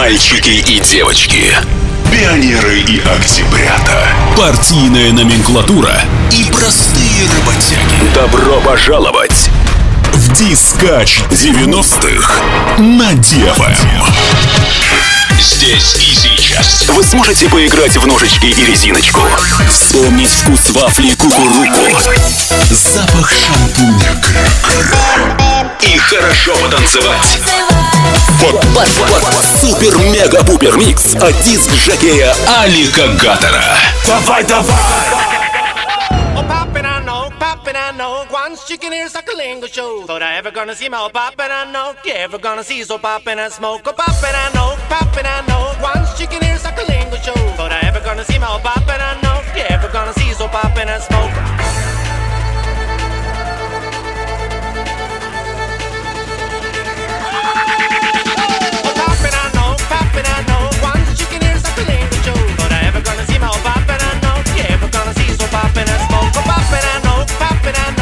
Мальчики и девочки. Пионеры и октябрята. Партийная номенклатура и простые работяги. Добро пожаловать в Дискач 90-х на Девом. Здесь и сейчас вы сможете поиграть в ножички и резиночку, вспомнить вкус вафли кукуруку, запах шампуня и хорошо потанцевать. Вот, вот, вот, супер-мега-пупер микс от диск Жакея Алика Гатора. Давай, давай! chicken ears like a lingo show. Thought I ever gonna see my old I know. Yeah, ever gonna see so poppin' and I smoke. Oh, poppin', I know, poppin', and I know. Once chicken ears like a lingo show. Thought I ever gonna see my old I know. Yeah, ever gonna see so poppin' and I smoke. poppin', I know, poppin', I know.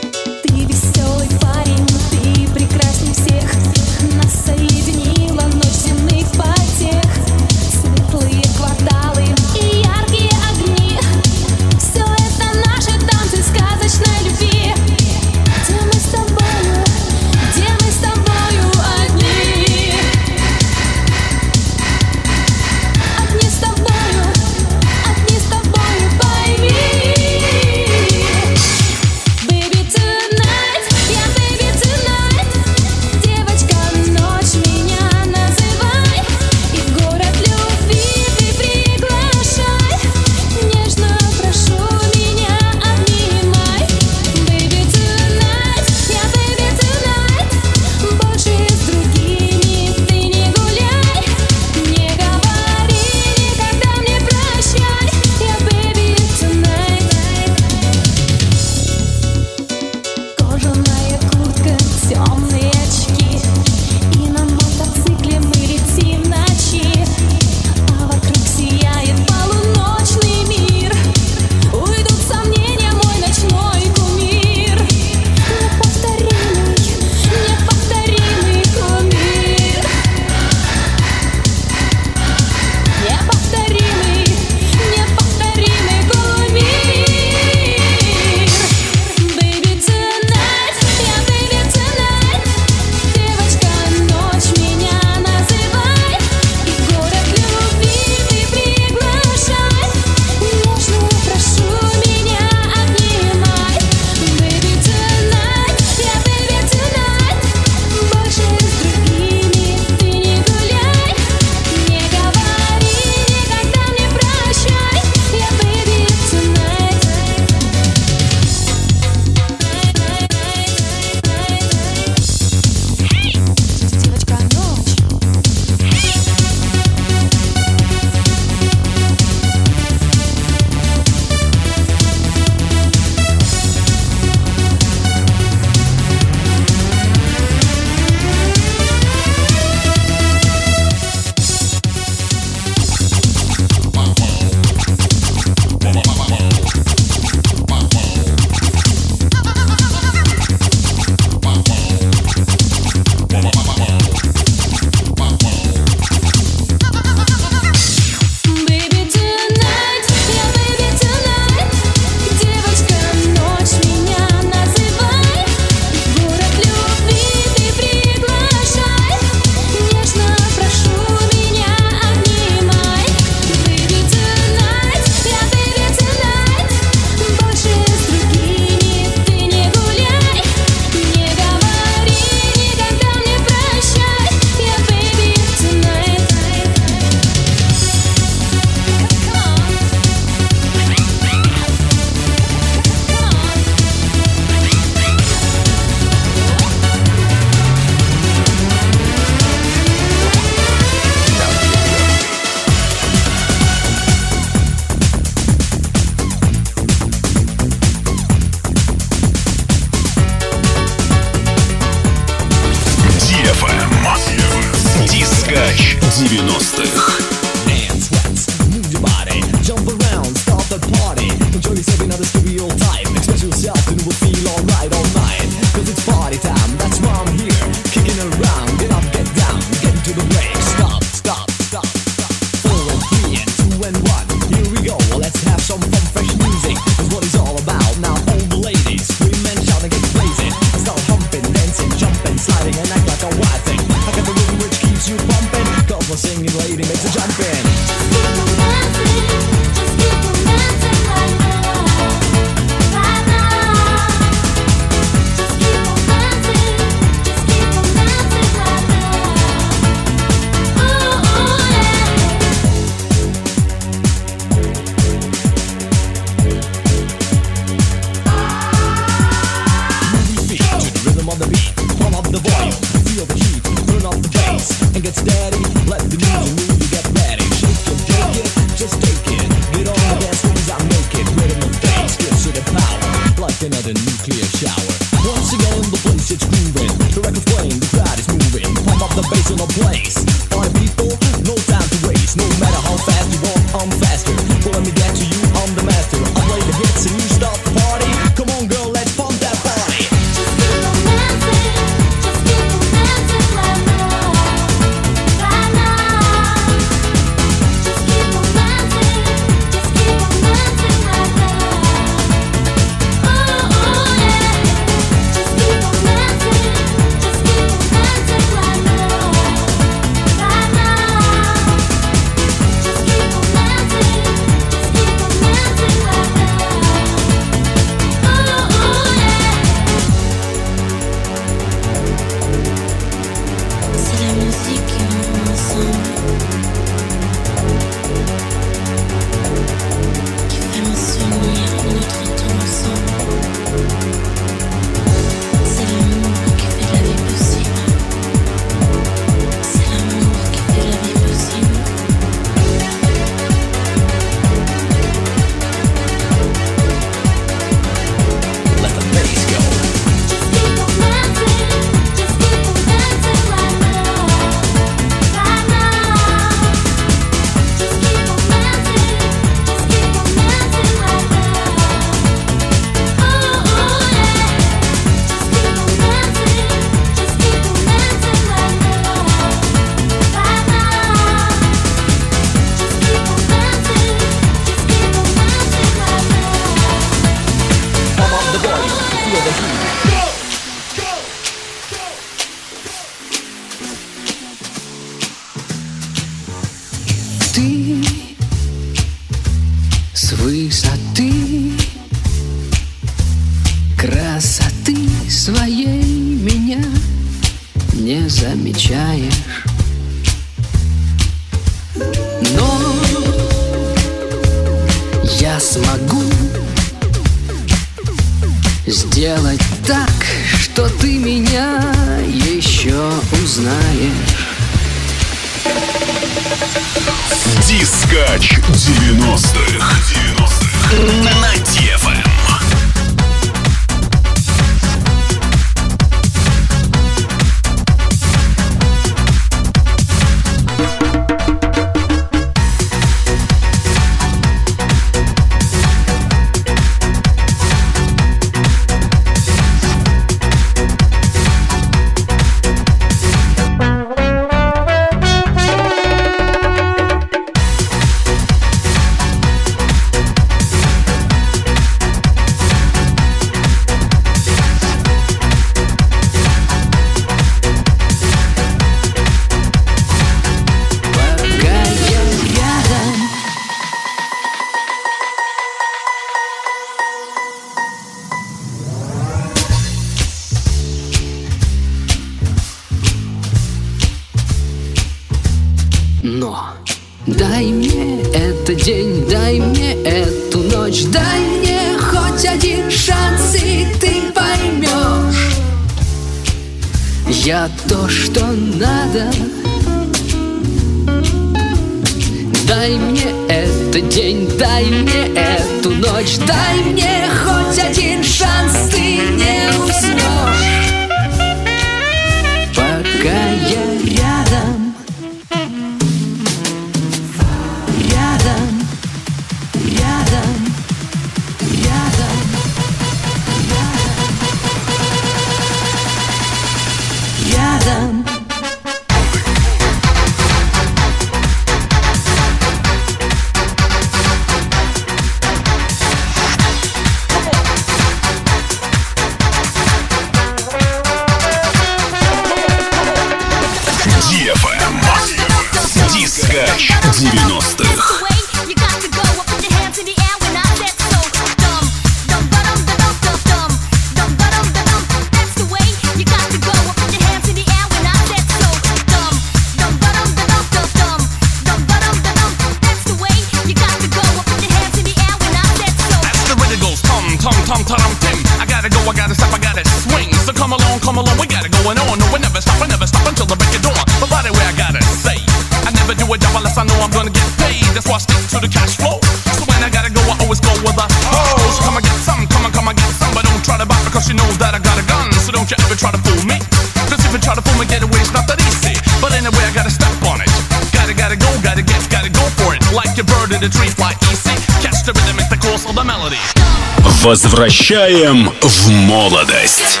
Возвращаем в молодость.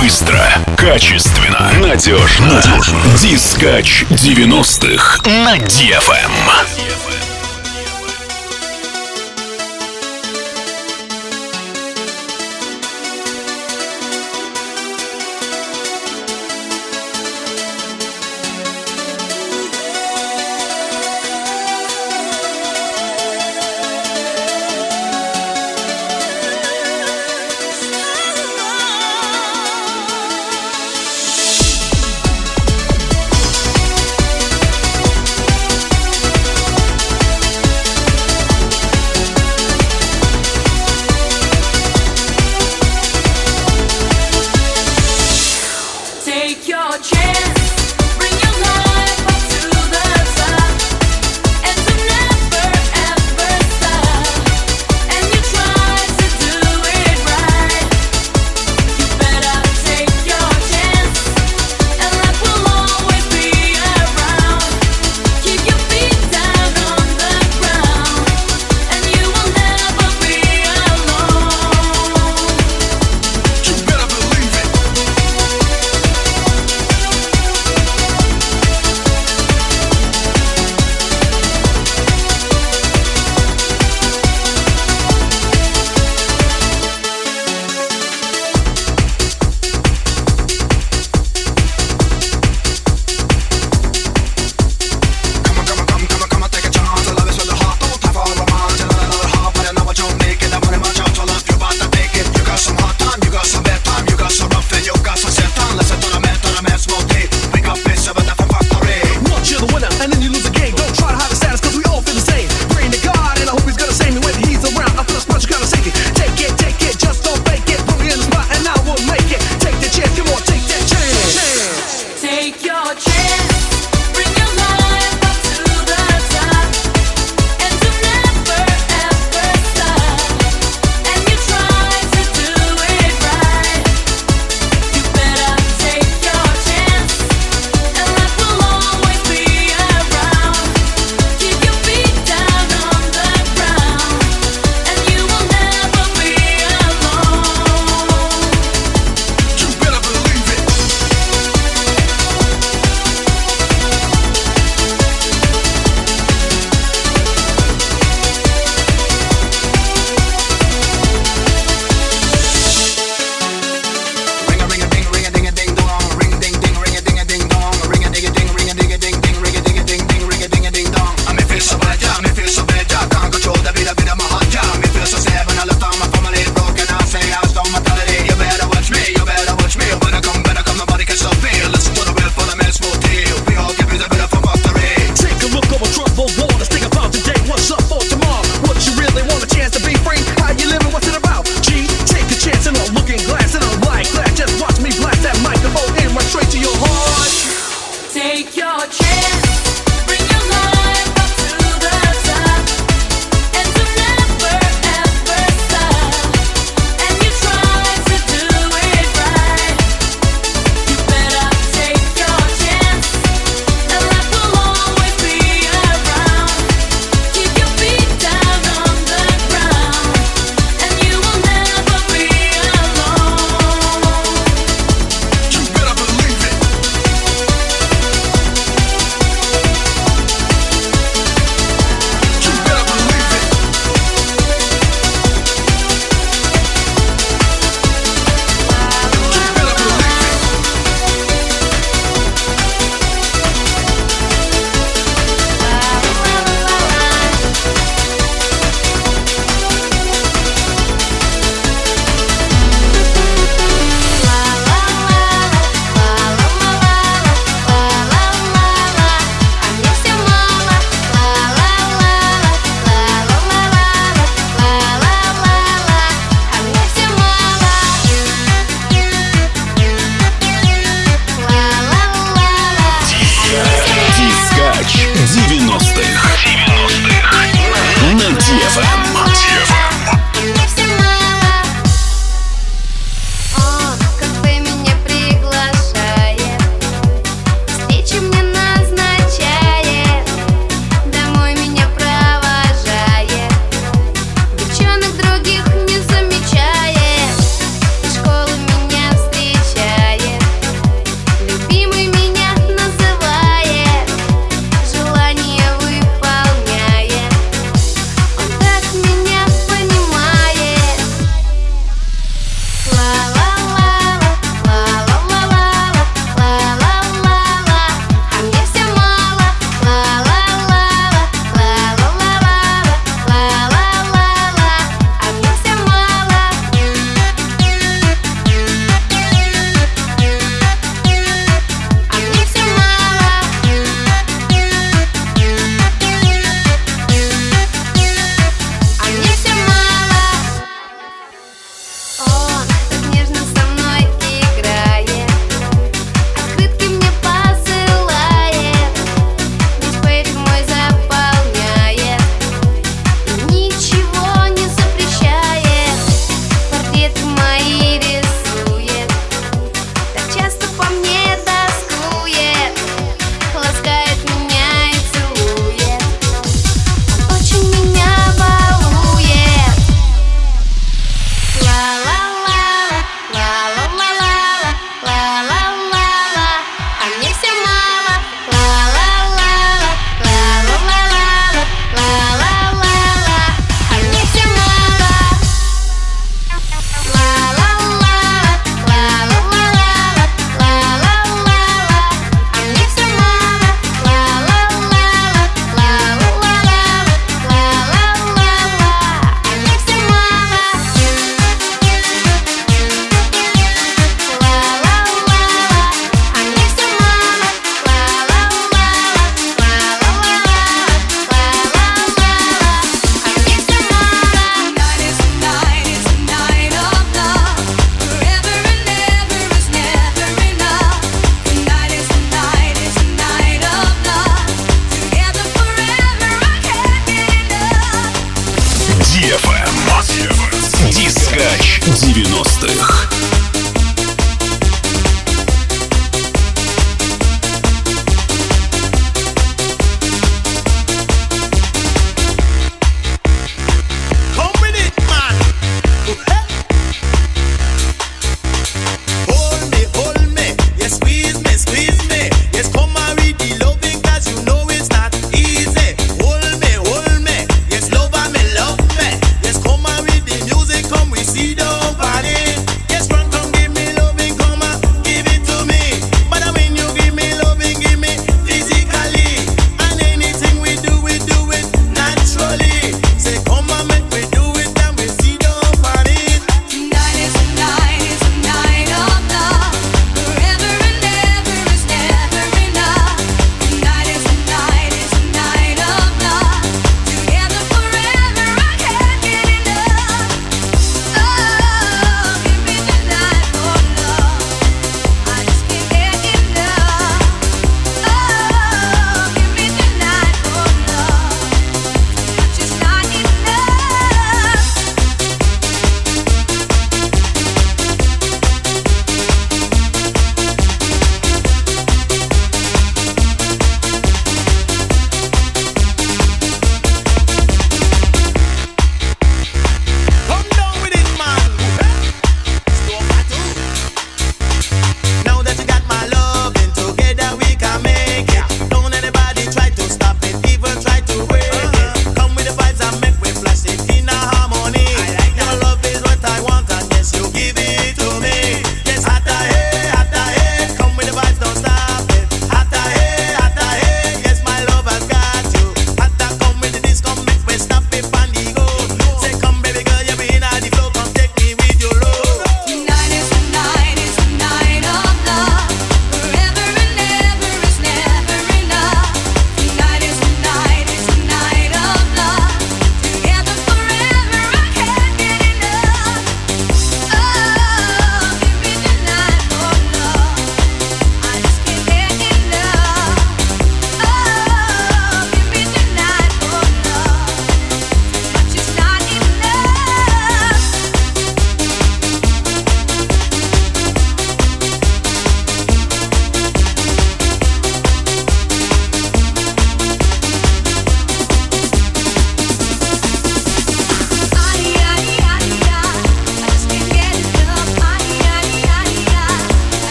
Быстро, качественно, надежно. надежно. Дискач 90-х на DFM.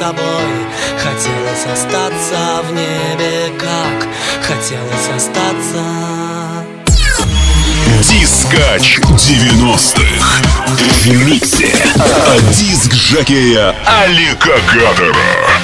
Тобой. Хотелось остаться в небе как Хотелось остаться. Дискач 90-х В миксе. От диск Жакея Алика Гадера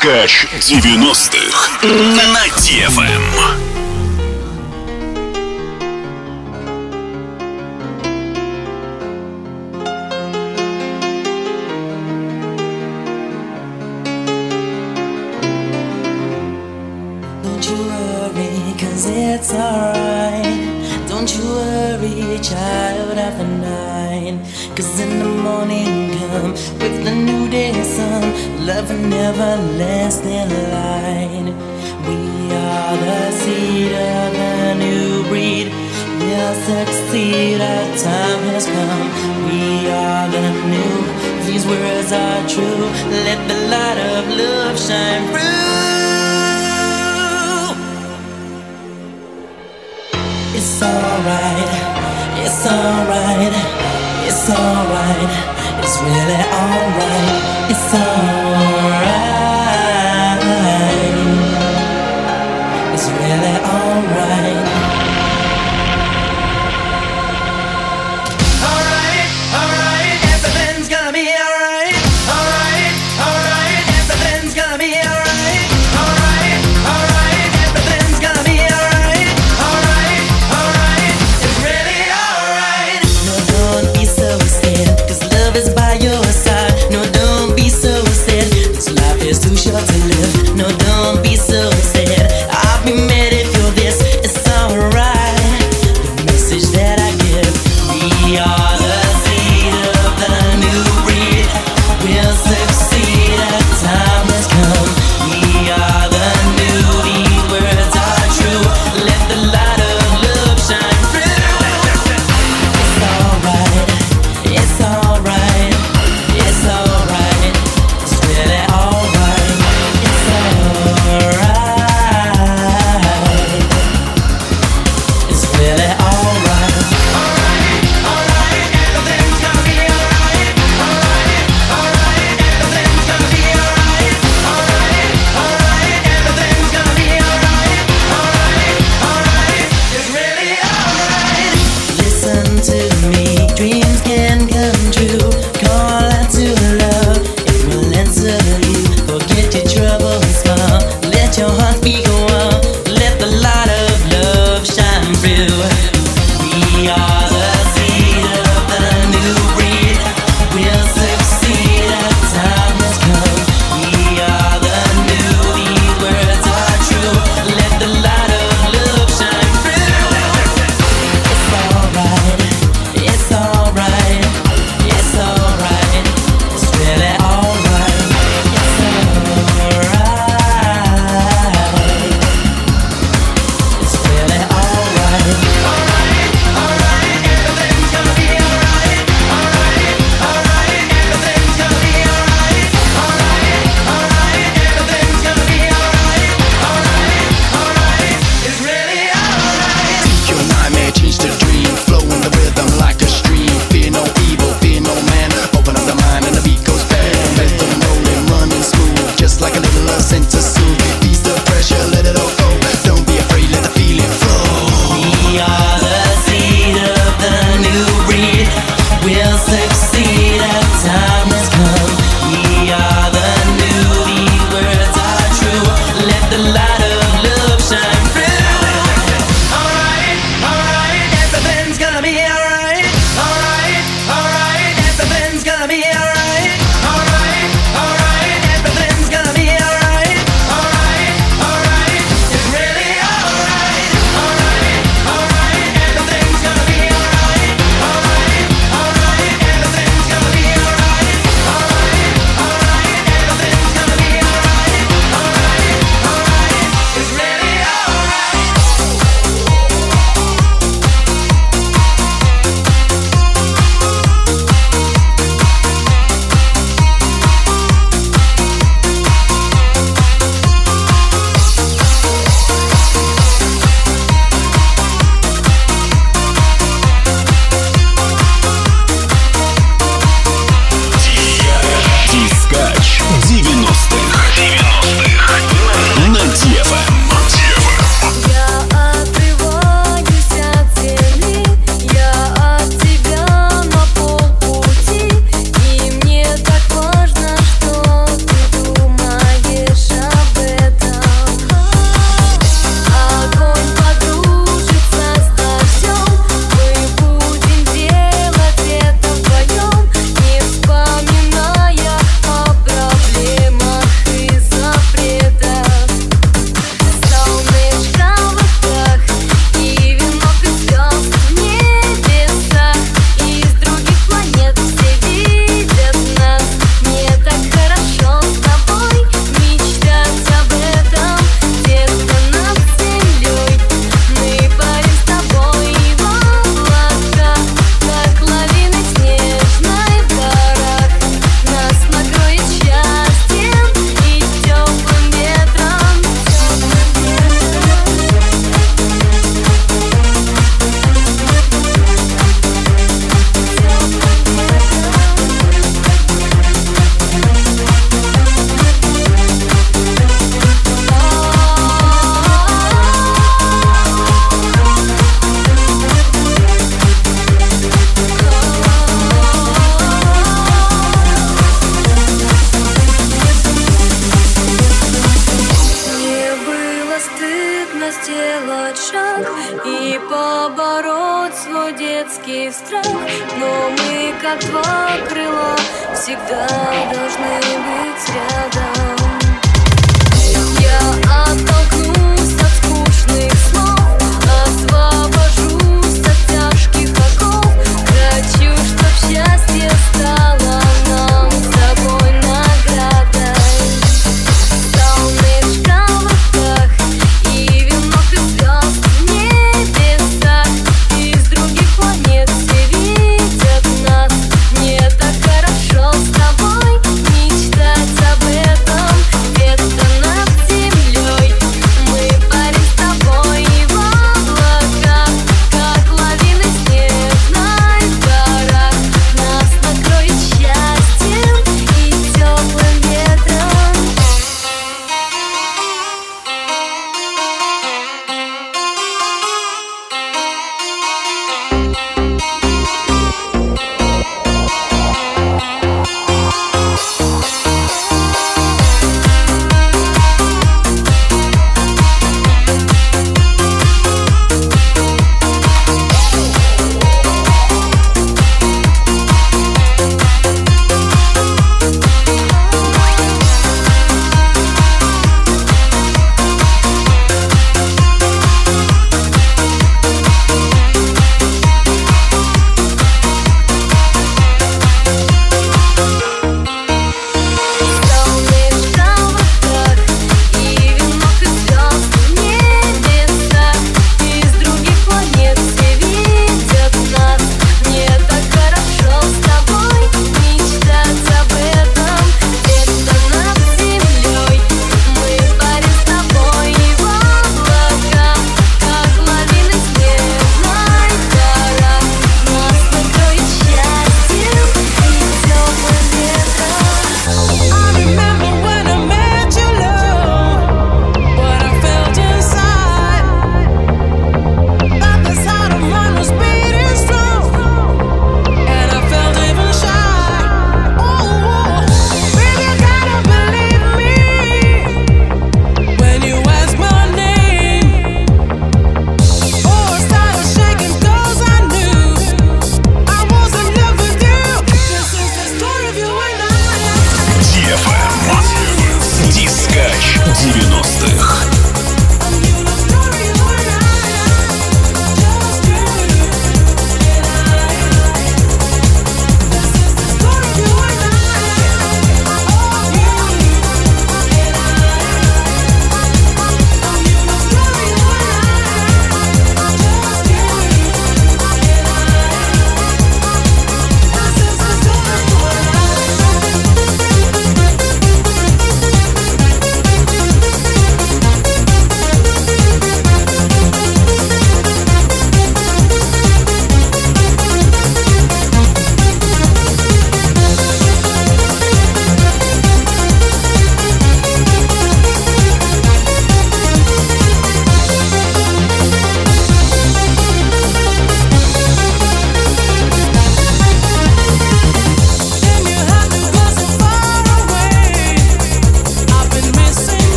Дискач 90-х на DFM.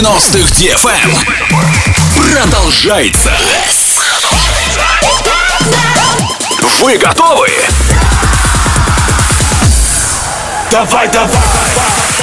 90-х DFM продолжается. Вы готовы? Давай, давай! Se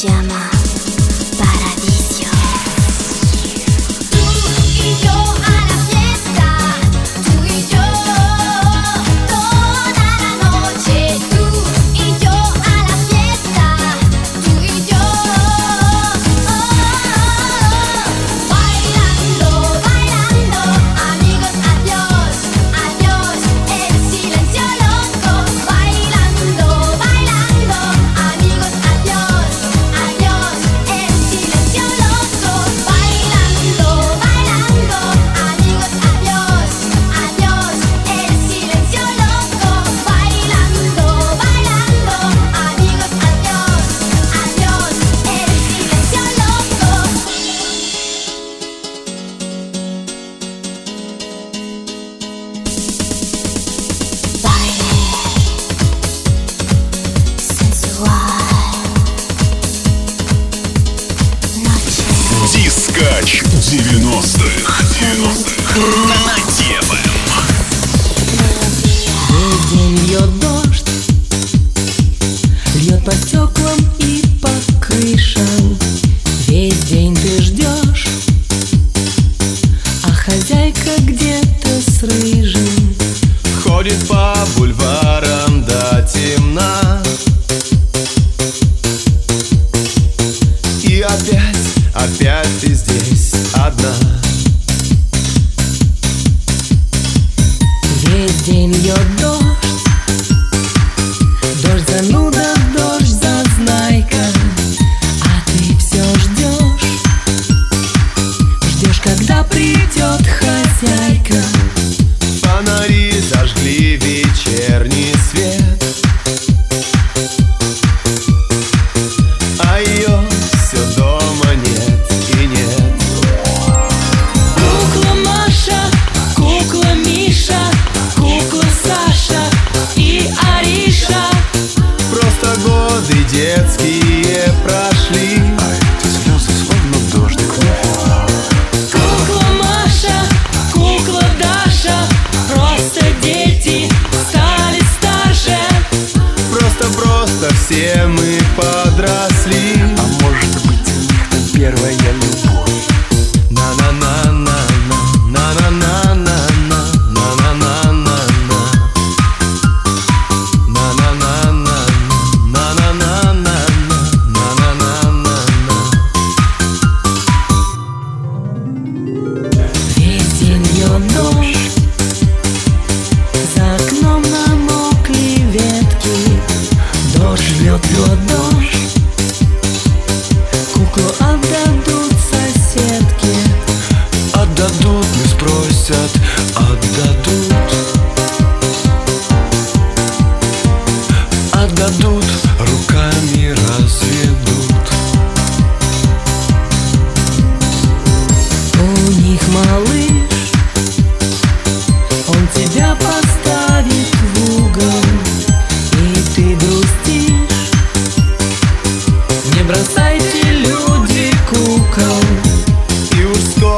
que kukam Już skończyłem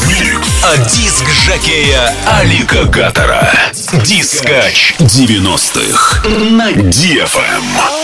А диск жакея Алика Гатора. Дискач 90-х на DFM.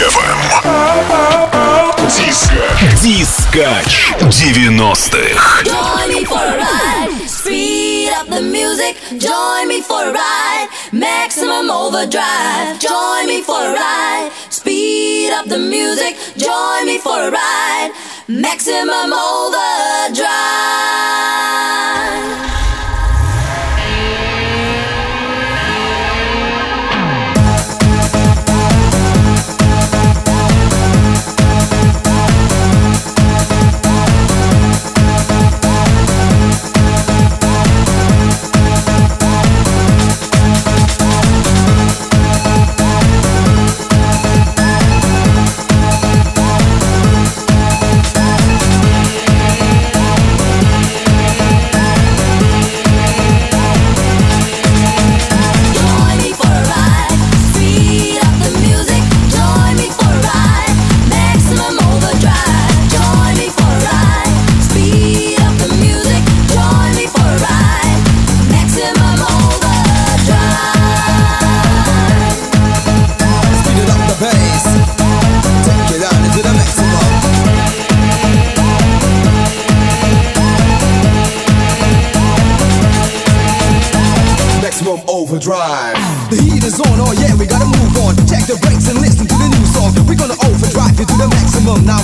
DFM. Диско. Дискач 90-х. Join me for a ride. Maximum overdrive. Join me for a ride. Speed up the music. Join me for a ride. Maximum overdrive.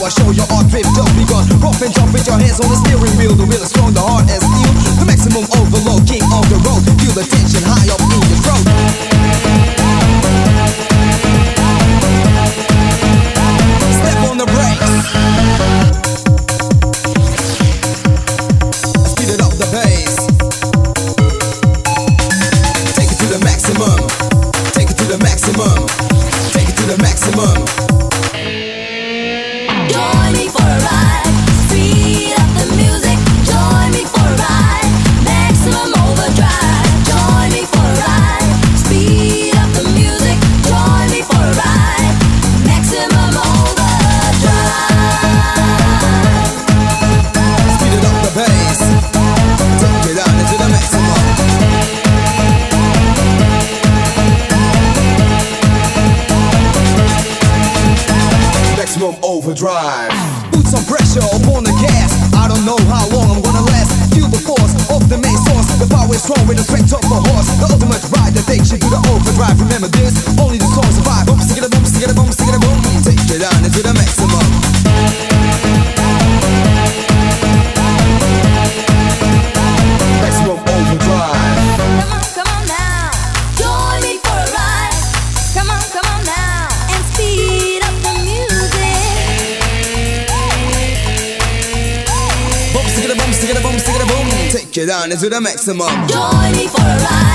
I show your art ripped up because rough and tough with your hands on the steering wheel. The wheel is strong to the maximum. Join me for a ride.